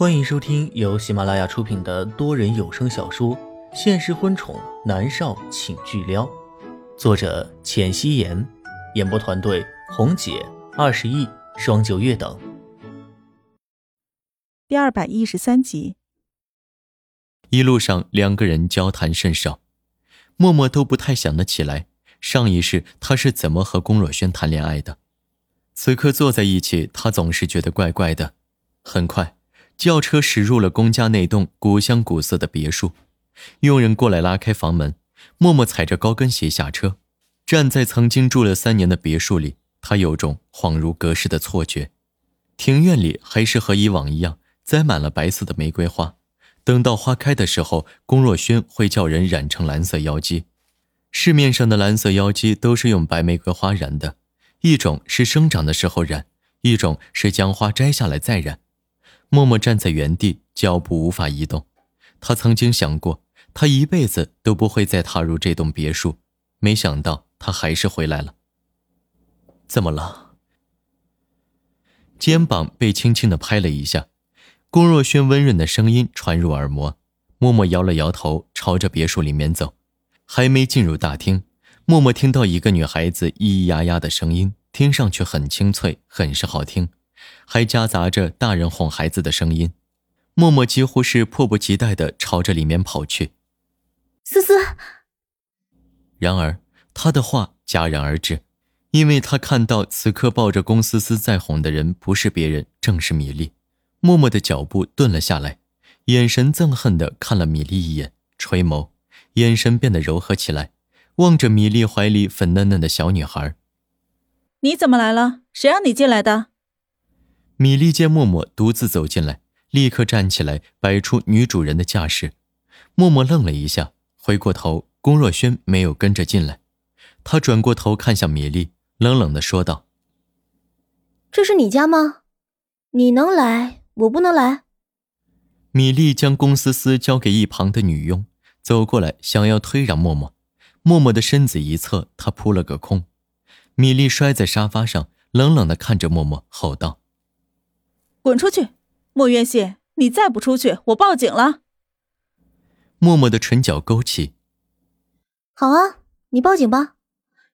欢迎收听由喜马拉雅出品的多人有声小说《现实婚宠男少请巨撩》，作者：浅汐颜，演播团队：红姐、二十亿、双九月等。第二百一十三集。一路上，两个人交谈甚少，默默都不太想得起来上一世他是怎么和龚若轩谈恋爱的。此刻坐在一起，他总是觉得怪怪的。很快。轿车驶入了龚家那栋古香古色的别墅，佣人过来拉开房门，默默踩着高跟鞋下车，站在曾经住了三年的别墅里，他有种恍如隔世的错觉。庭院里还是和以往一样，栽满了白色的玫瑰花。等到花开的时候，龚若轩会叫人染成蓝色妖姬。市面上的蓝色妖姬都是用白玫瑰花染的，一种是生长的时候染，一种是将花摘下来再染。默默站在原地，脚步无法移动。他曾经想过，他一辈子都不会再踏入这栋别墅，没想到他还是回来了。怎么了？肩膀被轻轻的拍了一下，龚若轩温润的声音传入耳膜。默默摇了摇头，朝着别墅里面走。还没进入大厅，默默听到一个女孩子咿咿呀呀的声音，听上去很清脆，很是好听。还夹杂着大人哄孩子的声音，默默几乎是迫不及待的朝着里面跑去。思思。然而他的话戛然而止，因为他看到此刻抱着龚思思在哄的人不是别人，正是米粒。默默的脚步顿了下来，眼神憎恨的看了米粒一眼，垂眸，眼神变得柔和起来，望着米粒怀里粉嫩嫩的小女孩。你怎么来了？谁让你进来的？米粒见默默独自走进来，立刻站起来，摆出女主人的架势。默默愣了一下，回过头，龚若轩没有跟着进来。他转过头看向米粒，冷冷的说道：“这是你家吗？你能来，我不能来。”米粒将龚思思交给一旁的女佣，走过来想要推让默默。默默的身子一侧，她扑了个空。米粒摔在沙发上，冷冷的看着默默，吼道。滚出去，莫渊信！你再不出去，我报警了。默默的唇角勾起。好啊，你报警吧。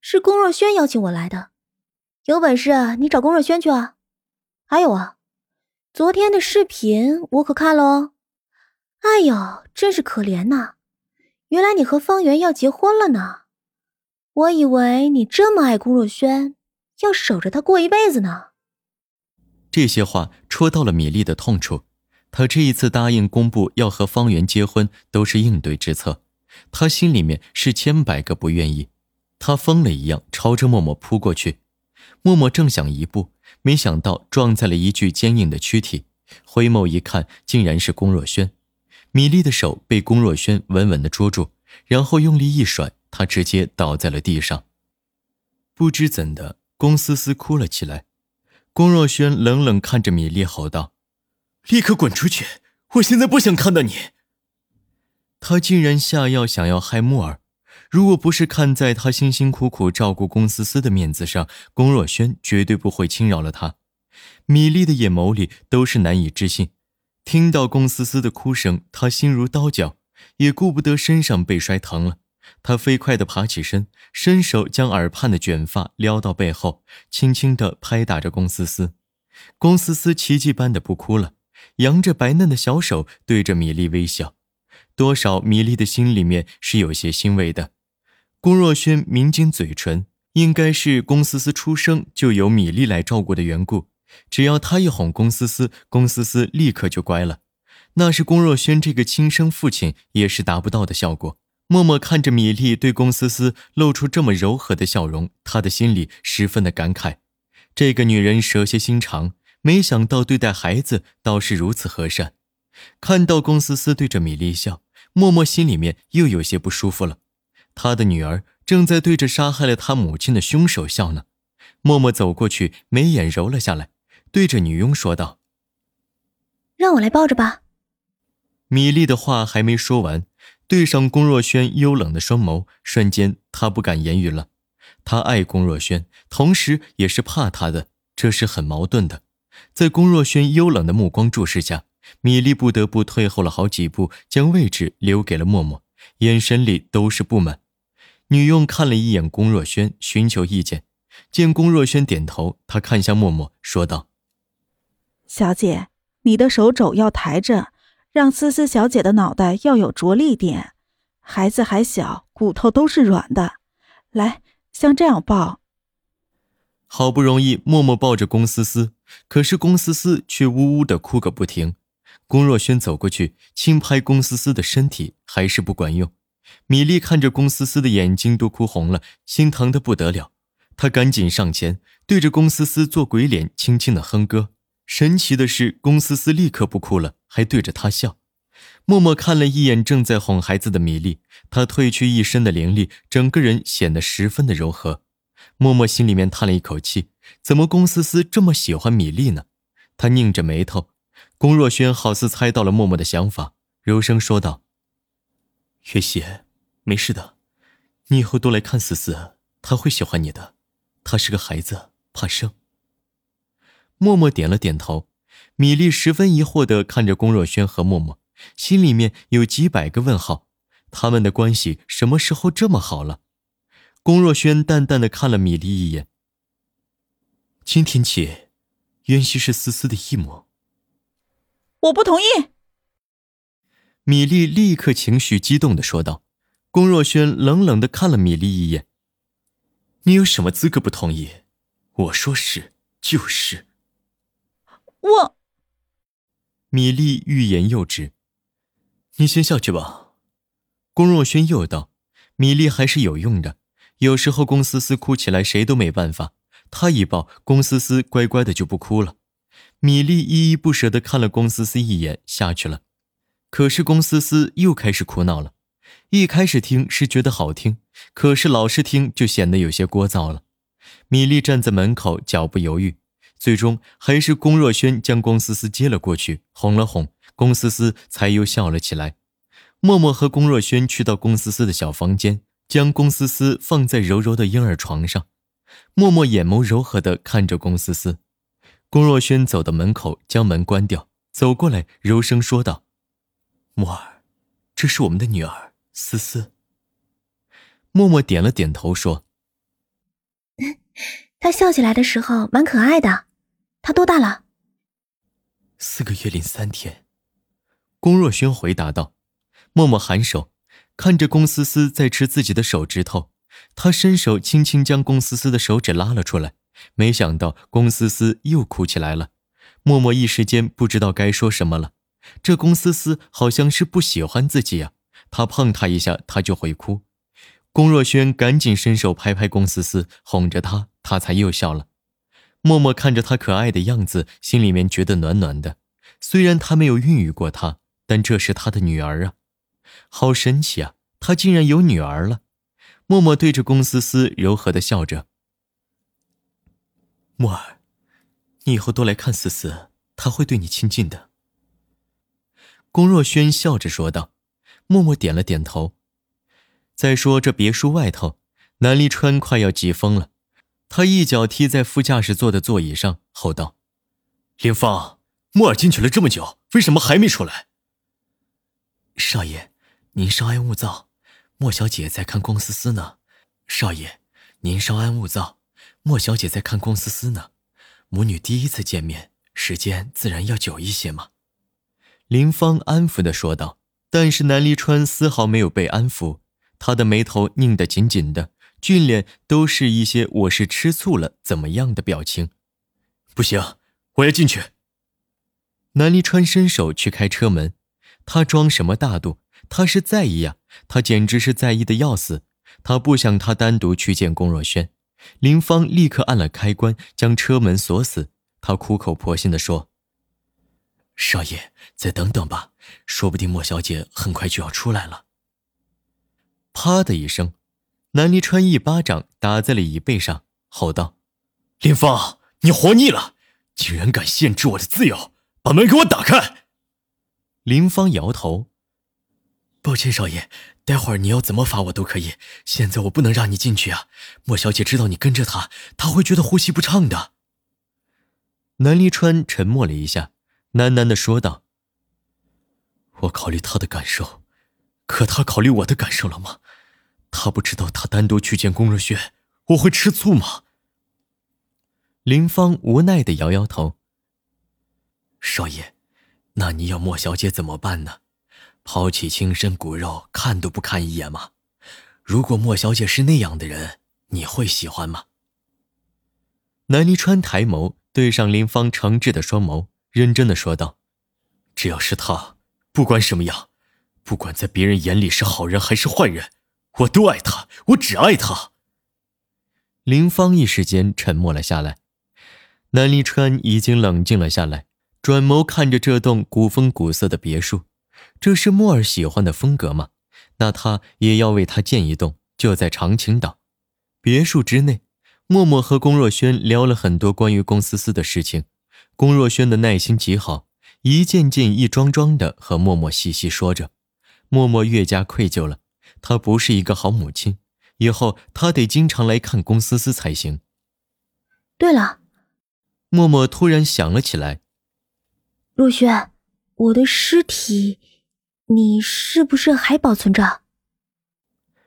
是龚若轩邀请我来的，有本事你找龚若轩去啊！还有啊，昨天的视频我可看了哦。哎呦，真是可怜呐！原来你和方圆要结婚了呢。我以为你这么爱龚若轩，要守着他过一辈子呢。这些话戳到了米粒的痛处，她这一次答应公布要和方圆结婚，都是应对之策，她心里面是千百个不愿意。他疯了一样朝着默默扑过去，默默正想一步，没想到撞在了一具坚硬的躯体，回眸一看，竟然是龚若轩。米粒的手被龚若轩稳稳的捉住，然后用力一甩，他直接倒在了地上。不知怎的，龚思思哭了起来。龚若轩冷冷看着米粒，吼道：“立刻滚出去！我现在不想看到你。”他竟然下药想要害木儿，如果不是看在他辛辛苦苦照顾龚思思的面子上，龚若轩绝对不会轻饶了他。米粒的眼眸里都是难以置信。听到龚思思的哭声，他心如刀绞，也顾不得身上被摔疼了。他飞快地爬起身，伸手将耳畔的卷发撩到背后，轻轻地拍打着龚思思。龚思思奇迹般的不哭了，扬着白嫩的小手对着米粒微笑。多少米粒的心里面是有些欣慰的。龚若轩抿紧嘴唇，应该是龚思思出生就由米粒来照顾的缘故。只要他一哄龚思思，龚思思立刻就乖了。那是龚若轩这个亲生父亲也是达不到的效果。默默看着米粒对龚思思露出这么柔和的笑容，他的心里十分的感慨。这个女人蛇蝎心肠，没想到对待孩子倒是如此和善。看到龚思思对着米粒笑，默默心里面又有些不舒服了。他的女儿正在对着杀害了他母亲的凶手笑呢。默默走过去，眉眼揉了下来，对着女佣说道：“让我来抱着吧。”米粒的话还没说完。对上龚若轩幽冷的双眸，瞬间他不敢言语了。他爱龚若轩，同时也是怕他的，这是很矛盾的。在龚若轩幽冷的目光注视下，米粒不得不退后了好几步，将位置留给了默默，眼神里都是不满。女佣看了一眼龚若轩，寻求意见。见龚若轩点头，她看向默默，说道：“小姐，你的手肘要抬着，让思思小姐的脑袋要有着力点。孩子还小，骨头都是软的。来，像这样抱。”好不容易，默默抱着龚思思，可是龚思思却呜呜的哭个不停。龚若轩走过去，轻拍龚思思的身体，还是不管用。米粒看着龚思思的眼睛都哭红了，心疼的不得了。她赶紧上前，对着龚思思做鬼脸，轻轻的哼歌。神奇的是，龚思思立刻不哭了，还对着他笑。默默看了一眼正在哄孩子的米粒，她褪去一身的灵力，整个人显得十分的柔和。默默心里面叹了一口气，怎么龚思思这么喜欢米粒呢？他拧着眉头。龚若轩好似猜到了默默的想法，柔声说道：“月溪，没事的，你以后多来看思思，她会喜欢你的。她是个孩子，怕生。”默默点了点头。米粒十分疑惑地看着龚若轩和默默，心里面有几百个问号：他们的关系什么时候这么好了？龚若轩淡淡的看了米粒一眼：“今天起，渊熙是思思的义母。”我不同意。米粒立刻情绪激动的说道。龚若轩冷冷的看了米粒一眼：“你有什么资格不同意？我说是就是。”我。米粒欲言又止：“你先下去吧。”龚若轩又道：“米粒还是有用的，有时候龚思思哭起来，谁都没办法。他一抱，龚思思乖乖的就不哭了。”米粒依依不舍的看了龚思思一眼，下去了。可是龚思思又开始哭闹了。一开始听是觉得好听，可是老是听就显得有些聒噪了。米粒站在门口，脚步犹豫，最终还是龚若轩将龚思思接了过去，哄了哄龚思思，才又笑了起来。默默和龚若轩去到龚思思的小房间，将龚思思放在柔柔的婴儿床上。默默眼眸柔和地看着龚思思。龚若轩走到门口，将门关掉，走过来，柔声说道：“默儿，这是我们的女儿思思。”默默点了点头，说：“ 她笑起来的时候蛮可爱的。他多大了？”“四个月零三天。”龚若轩回答道。默默颔首，看着龚思思在吃自己的手指头，他伸手轻轻将龚思思的手指拉了出来。没想到龚思思又哭起来了，默默一时间不知道该说什么了。这龚思思好像是不喜欢自己呀，他碰她一下，她就会哭。龚若轩赶紧伸手拍拍龚思思，哄着她，她才又笑了。默默看着她可爱的样子，心里面觉得暖暖的。虽然他没有孕育过她，但这是他的女儿啊，好神奇啊！他竟然有女儿了。默默对着龚思思柔和的笑着。默儿，你以后多来看思思，她会对你亲近的。”龚若轩笑着说道。默默点了点头。再说这别墅外头，南离川快要急疯了，他一脚踢在副驾驶座的座椅上，吼道：“林芳，莫尔进去了这么久，为什么还没出来？”少爷，您稍安勿躁，莫小姐在看龚思思呢。少爷，您稍安勿躁。莫小姐在看龚思思呢，母女第一次见面，时间自然要久一些嘛。林芳安抚的说道。但是南离川丝毫没有被安抚，他的眉头拧得紧紧的，俊脸都是一些“我是吃醋了怎么样的”表情。不行，我要进去。南离川伸手去开车门，他装什么大度？他是在意呀，他简直是在意的要死。他不想他单独去见龚若轩。林芳立刻按了开关，将车门锁死。他苦口婆心地说：“少爷，再等等吧，说不定莫小姐很快就要出来了。”啪的一声，南离川一巴掌打在了椅背上，吼道：“林芳，你活腻了！竟然敢限制我的自由！把门给我打开！”林芳摇头。抱歉，少爷，待会儿你要怎么罚我都可以。现在我不能让你进去啊！莫小姐知道你跟着她，她会觉得呼吸不畅的。南离川沉默了一下，喃喃的说道：“我考虑他的感受，可他考虑我的感受了吗？他不知道他单独去见龚若轩，我会吃醋吗？林芳无奈的摇摇头。少爷，那你要莫小姐怎么办呢？抛弃亲生骨肉，看都不看一眼吗？如果莫小姐是那样的人，你会喜欢吗？南离川抬眸对上林芳诚挚的双眸，认真的说道：“只要是他，不管什么样，不管在别人眼里是好人还是坏人，我都爱他，我只爱他。”林芳一时间沉默了下来。南离川已经冷静了下来，转眸看着这栋古风古色的别墅，这是莫儿喜欢的风格吗？那他也要为他建一栋，就在长青岛。别墅之内，默默和龚若轩聊了很多关于龚思思的事情。龚若轩的耐心极好，一件件、一桩桩的和默默细细说着。默默越加愧疚了，她不是一个好母亲，以后她得经常来看龚思思才行。对了。默默突然想了起来：“若轩，我的尸体，你是不是还保存着？”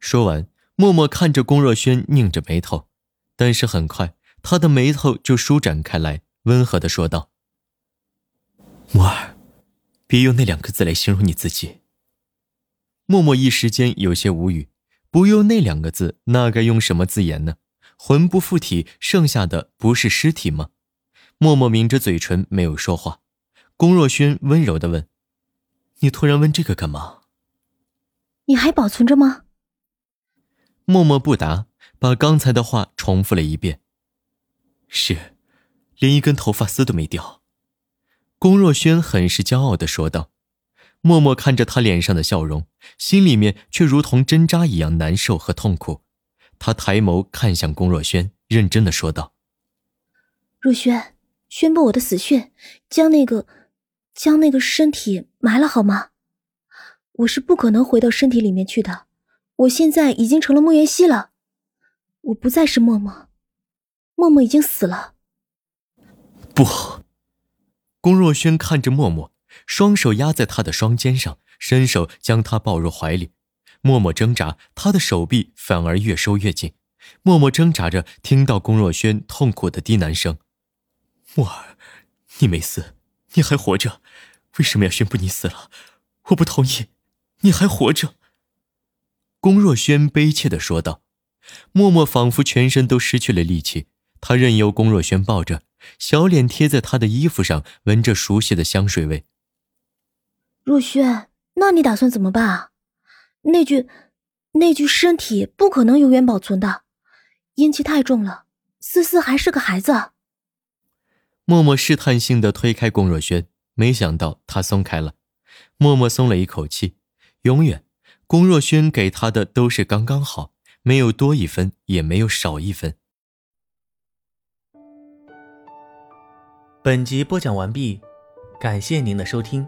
说完，默默看着龚若轩，拧着眉头，但是很快，他的眉头就舒展开来，温和的说道：“默儿，别用那两个字来形容你自己。”默默一时间有些无语，不用那两个字，那该用什么字眼呢？魂不附体，剩下的不是尸体吗？默默抿着嘴唇，没有说话。龚若轩温柔的问：“你突然问这个干嘛？你还保存着吗？”默默不答，把刚才的话重复了一遍：“是，连一根头发丝都没掉。”龚若轩很是骄傲的说道。默默看着他脸上的笑容，心里面却如同针扎一样难受和痛苦。他抬眸看向龚若轩，认真的说道：“若轩。”宣布我的死讯，将那个，将那个身体埋了好吗？我是不可能回到身体里面去的。我现在已经成了莫言熙了，我不再是默默，默默已经死了。不，龚若轩看着默默，双手压在他的双肩上，伸手将他抱入怀里。默默挣扎，他的手臂反而越收越紧。默默挣扎着，听到龚若轩痛苦的低喃声。默儿，你没死，你还活着，为什么要宣布你死了？我不同意，你还活着。龚若轩悲切的说道。默默仿佛全身都失去了力气，他任由龚若轩抱着，小脸贴在他的衣服上，闻着熟悉的香水味。若轩，那你打算怎么办啊？那具，那具身体不可能永远保存的，阴气太重了。思思还是个孩子。默默试探性的推开龚若轩，没想到他松开了。默默松了一口气。永远，龚若轩给他的都是刚刚好，没有多一分，也没有少一分。本集播讲完毕，感谢您的收听。